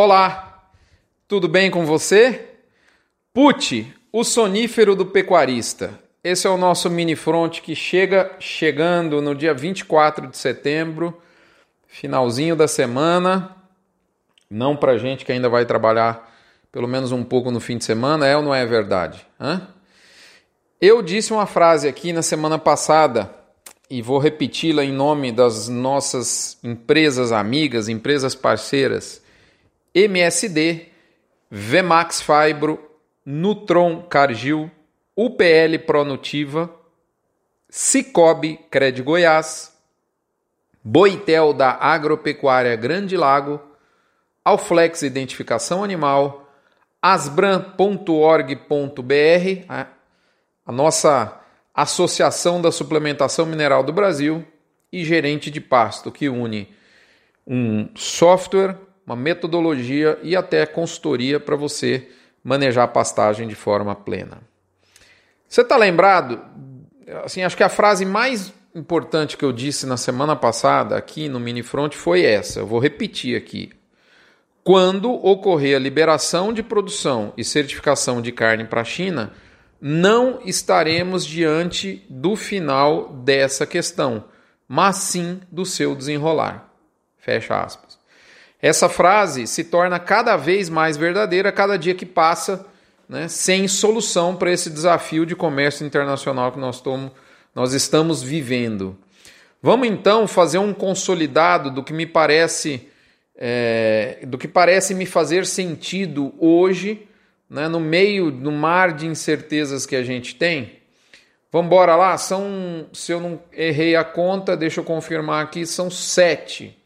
Olá, tudo bem com você? Put, o sonífero do pecuarista. Esse é o nosso mini front que chega chegando no dia 24 de setembro, finalzinho da semana. Não para gente que ainda vai trabalhar pelo menos um pouco no fim de semana, é ou não é verdade? Hã? Eu disse uma frase aqui na semana passada e vou repeti-la em nome das nossas empresas amigas, empresas parceiras MSD, Vemax Fibro, Nutron Cargill, UPL Pronutiva, Cicobi Cred Goiás, Boitel da Agropecuária Grande Lago, Alflex Identificação Animal, asbran.org.br, a, a nossa Associação da Suplementação Mineral do Brasil e Gerente de Pasto, que une um software uma metodologia e até consultoria para você manejar a pastagem de forma plena. Você está lembrado? Assim, acho que a frase mais importante que eu disse na semana passada aqui no Mini Front foi essa. Eu vou repetir aqui. Quando ocorrer a liberação de produção e certificação de carne para a China, não estaremos diante do final dessa questão, mas sim do seu desenrolar. Fecha aspas. Essa frase se torna cada vez mais verdadeira cada dia que passa, né, sem solução para esse desafio de comércio internacional que nós, tomo, nós estamos vivendo. Vamos então fazer um consolidado do que me parece é, do que parece me fazer sentido hoje, né, no meio do mar de incertezas que a gente tem. Vamos embora lá? São, se eu não errei a conta, deixa eu confirmar aqui, são sete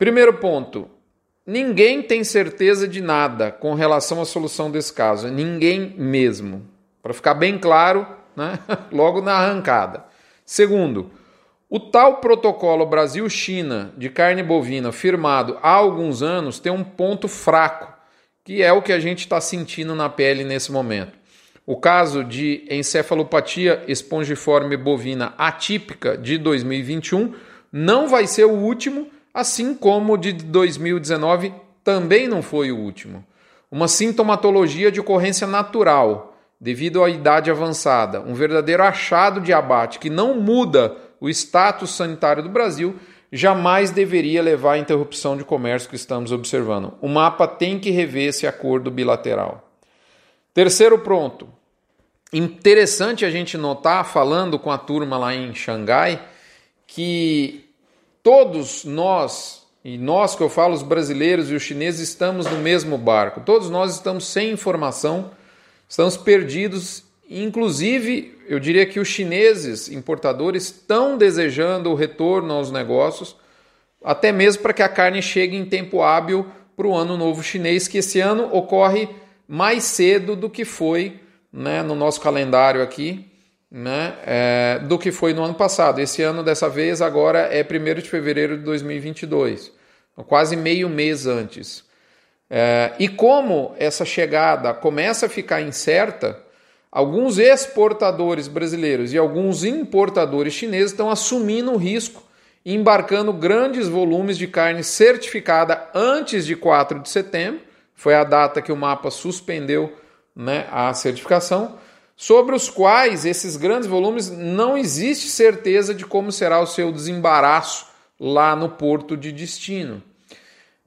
Primeiro ponto: ninguém tem certeza de nada com relação à solução desse caso, ninguém mesmo. Para ficar bem claro, né? logo na arrancada. Segundo, o tal protocolo Brasil-China de carne bovina firmado há alguns anos tem um ponto fraco, que é o que a gente está sentindo na pele nesse momento. O caso de encefalopatia espongiforme bovina atípica de 2021 não vai ser o último assim como o de 2019 também não foi o último. Uma sintomatologia de ocorrência natural, devido à idade avançada, um verdadeiro achado de abate que não muda o status sanitário do Brasil, jamais deveria levar à interrupção de comércio que estamos observando. O mapa tem que rever esse acordo bilateral. Terceiro ponto. Interessante a gente notar, falando com a turma lá em Xangai, que todos nós, e nós que eu falo, os brasileiros e os chineses, estamos no mesmo barco. Todos nós estamos sem informação, estamos perdidos. Inclusive, eu diria que os chineses importadores estão desejando o retorno aos negócios, até mesmo para que a carne chegue em tempo hábil para o ano novo chinês, que esse ano ocorre mais cedo do que foi né, no nosso calendário aqui né, é, do que foi no ano passado. Esse ano, dessa vez, agora é 1 de fevereiro de 2022, então, quase meio mês antes. É, e como essa chegada começa a ficar incerta, alguns exportadores brasileiros e alguns importadores chineses estão assumindo o risco embarcando grandes volumes de carne certificada antes de 4 de setembro, foi a data que o mapa suspendeu né, a certificação, sobre os quais esses grandes volumes não existe certeza de como será o seu desembaraço lá no porto de destino.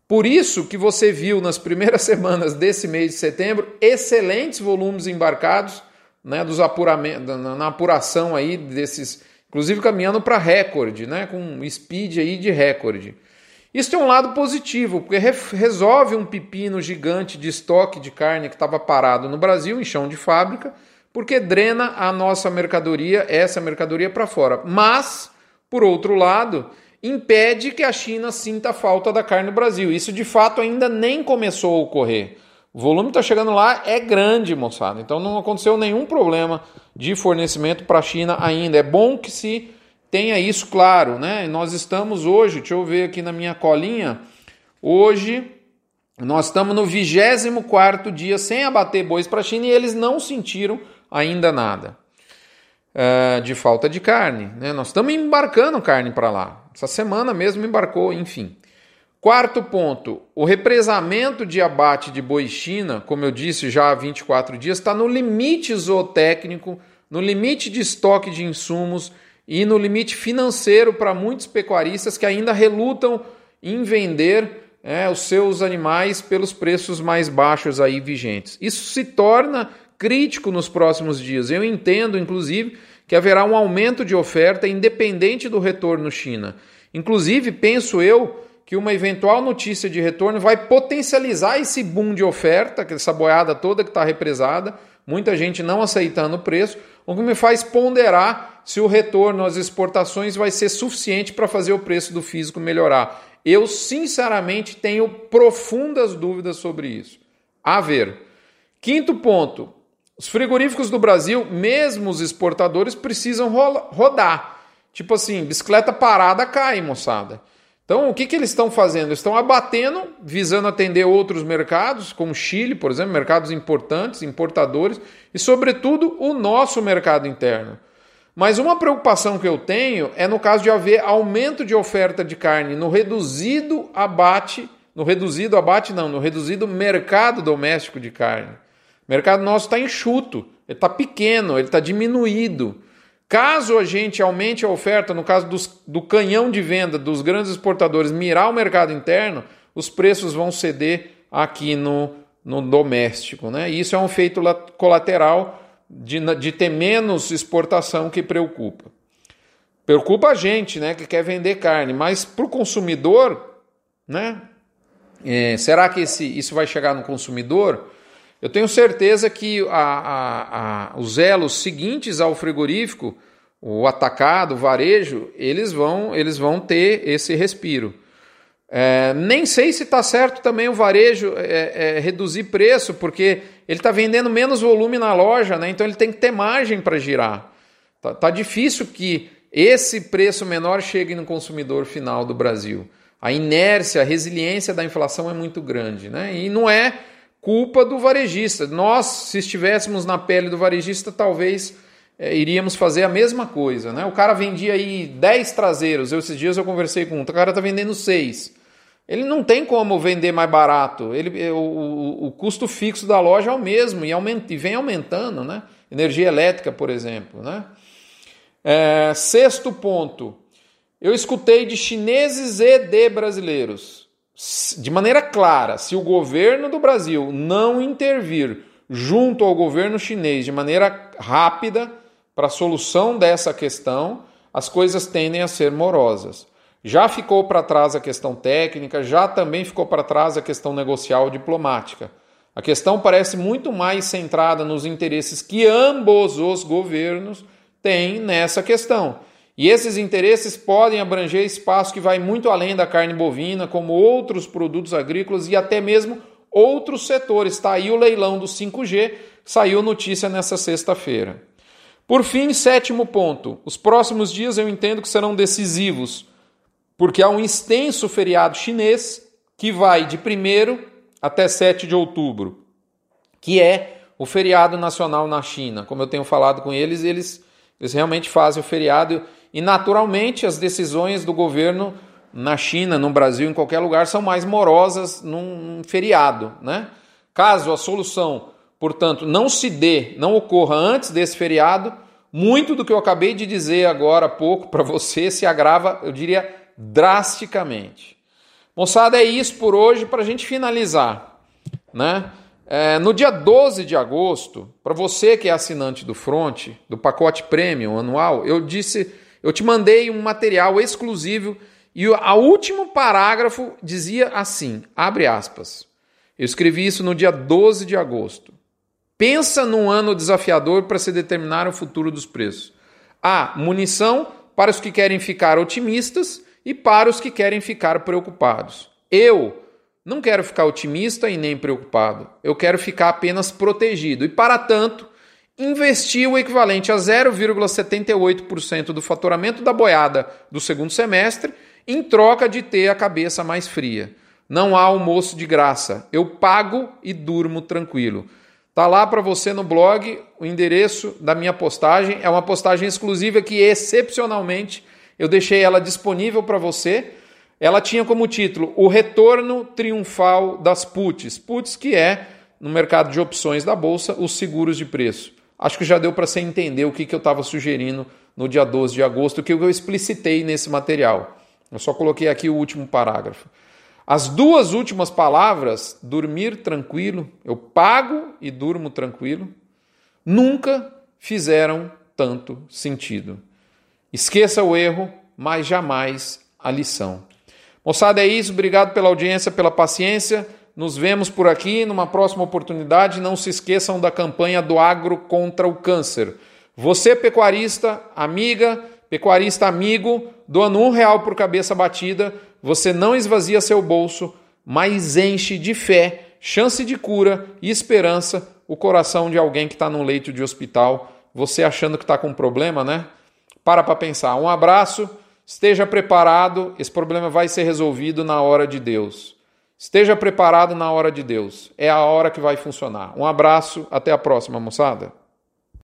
Por isso que você viu nas primeiras semanas desse mês de setembro excelentes volumes embarcados, né, dos apuramentos, na apuração aí desses, inclusive caminhando para recorde, né, com speed aí de recorde. Isso tem um lado positivo, porque resolve um pepino gigante de estoque de carne que estava parado no Brasil em chão de fábrica porque drena a nossa mercadoria, essa mercadoria para fora. Mas, por outro lado, impede que a China sinta falta da carne no Brasil. Isso de fato ainda nem começou a ocorrer. O volume está chegando lá, é grande, moçada. Então não aconteceu nenhum problema de fornecimento para a China ainda. É bom que se tenha isso claro, né? Nós estamos hoje, deixa eu ver aqui na minha colinha, hoje nós estamos no 24 dia sem abater bois para a China e eles não sentiram ainda nada. Uh, de falta de carne. Né? Nós estamos embarcando carne para lá. Essa semana mesmo embarcou, enfim. Quarto ponto, o represamento de abate de boi China, como eu disse já há 24 dias, está no limite zootécnico, no limite de estoque de insumos e no limite financeiro para muitos pecuaristas que ainda relutam em vender é, os seus animais pelos preços mais baixos aí vigentes. Isso se torna crítico nos próximos dias. Eu entendo, inclusive, que haverá um aumento de oferta independente do retorno China. Inclusive, penso eu que uma eventual notícia de retorno vai potencializar esse boom de oferta, essa boiada toda que está represada, muita gente não aceitando o preço, o que me faz ponderar se o retorno às exportações vai ser suficiente para fazer o preço do físico melhorar. Eu, sinceramente, tenho profundas dúvidas sobre isso. A ver. Quinto ponto: os frigoríficos do Brasil, mesmo os exportadores, precisam rodar. Tipo assim, bicicleta parada cai, moçada. Então, o que, que eles estão fazendo? Estão abatendo, visando atender outros mercados, como Chile, por exemplo, mercados importantes, importadores, e, sobretudo, o nosso mercado interno. Mas uma preocupação que eu tenho é no caso de haver aumento de oferta de carne no reduzido abate, no reduzido abate não, no reduzido mercado doméstico de carne. O mercado nosso está enxuto, ele está pequeno, ele está diminuído. Caso a gente aumente a oferta, no caso dos, do canhão de venda dos grandes exportadores mirar o mercado interno, os preços vão ceder aqui no, no doméstico. Né? Isso é um efeito colateral de, de ter menos exportação que preocupa. Preocupa a gente né, que quer vender carne, mas para o consumidor, né, é, será que esse, isso vai chegar no consumidor? Eu tenho certeza que a, a, a, os elos seguintes ao frigorífico, o atacado, o varejo, eles vão, eles vão ter esse respiro. É, nem sei se está certo também o varejo é, é, reduzir preço, porque ele está vendendo menos volume na loja, né? então ele tem que ter margem para girar. Tá, tá difícil que esse preço menor chegue no consumidor final do Brasil. A inércia, a resiliência da inflação é muito grande. Né? E não é culpa do varejista. Nós, se estivéssemos na pele do varejista, talvez é, iríamos fazer a mesma coisa. Né? O cara vendia aí 10 traseiros, eu, esses dias eu conversei com um, o cara está vendendo 6. Ele não tem como vender mais barato. Ele, é, o, o, o custo fixo da loja é o mesmo e, aumenta, e vem aumentando. Né? Energia elétrica, por exemplo. Né? É, sexto ponto. Eu escutei de chineses e de brasileiros de maneira clara, se o governo do Brasil não intervir junto ao governo chinês de maneira rápida para a solução dessa questão, as coisas tendem a ser morosas. Já ficou para trás a questão técnica, já também ficou para trás a questão negocial diplomática. A questão parece muito mais centrada nos interesses que ambos os governos têm nessa questão. E esses interesses podem abranger espaço que vai muito além da carne bovina, como outros produtos agrícolas e até mesmo outros setores. Está aí o leilão do 5G, saiu notícia nessa sexta-feira. Por fim, sétimo ponto. Os próximos dias eu entendo que serão decisivos, porque há um extenso feriado chinês que vai de 1 até 7 de outubro, que é o feriado nacional na China. Como eu tenho falado com eles, eles, eles realmente fazem o feriado e, naturalmente, as decisões do governo na China, no Brasil, em qualquer lugar, são mais morosas num feriado. Né? Caso a solução, portanto, não se dê, não ocorra antes desse feriado, muito do que eu acabei de dizer agora há pouco para você se agrava, eu diria, drasticamente. Moçada, é isso por hoje para a gente finalizar. Né? É, no dia 12 de agosto, para você que é assinante do Front, do pacote Premium anual, eu disse eu te mandei um material exclusivo e o último parágrafo dizia assim: abre aspas. Eu escrevi isso no dia 12 de agosto. Pensa num ano desafiador para se determinar o futuro dos preços. Há munição para os que querem ficar otimistas e para os que querem ficar preocupados. Eu não quero ficar otimista e nem preocupado. Eu quero ficar apenas protegido. E para tanto, investir o equivalente a 0,78% do faturamento da boiada do segundo semestre em troca de ter a cabeça mais fria. Não há almoço de graça. Eu pago e durmo tranquilo. Tá lá para você no blog o endereço da minha postagem. É uma postagem exclusiva que excepcionalmente eu deixei ela disponível para você. ela tinha como título O Retorno Triunfal das Puts. Puts que é, no mercado de opções da Bolsa, os seguros de preço. Acho que já deu para você entender o que, que eu estava sugerindo no dia 12 de agosto, que eu explicitei nesse material. Eu só coloquei aqui o último parágrafo. As duas últimas palavras, dormir tranquilo, eu pago e durmo tranquilo, nunca fizeram tanto sentido. Esqueça o erro, mas jamais a lição. Moçada, é isso. Obrigado pela audiência, pela paciência. Nos vemos por aqui numa próxima oportunidade. Não se esqueçam da campanha do agro contra o câncer. Você, pecuarista, amiga, pecuarista amigo, doando um real por cabeça batida, você não esvazia seu bolso, mas enche de fé, chance de cura e esperança o coração de alguém que está num leito de hospital. Você achando que está com um problema, né? Para para pensar. Um abraço, esteja preparado, esse problema vai ser resolvido na hora de Deus. Esteja preparado na hora de Deus. É a hora que vai funcionar. Um abraço, até a próxima, moçada.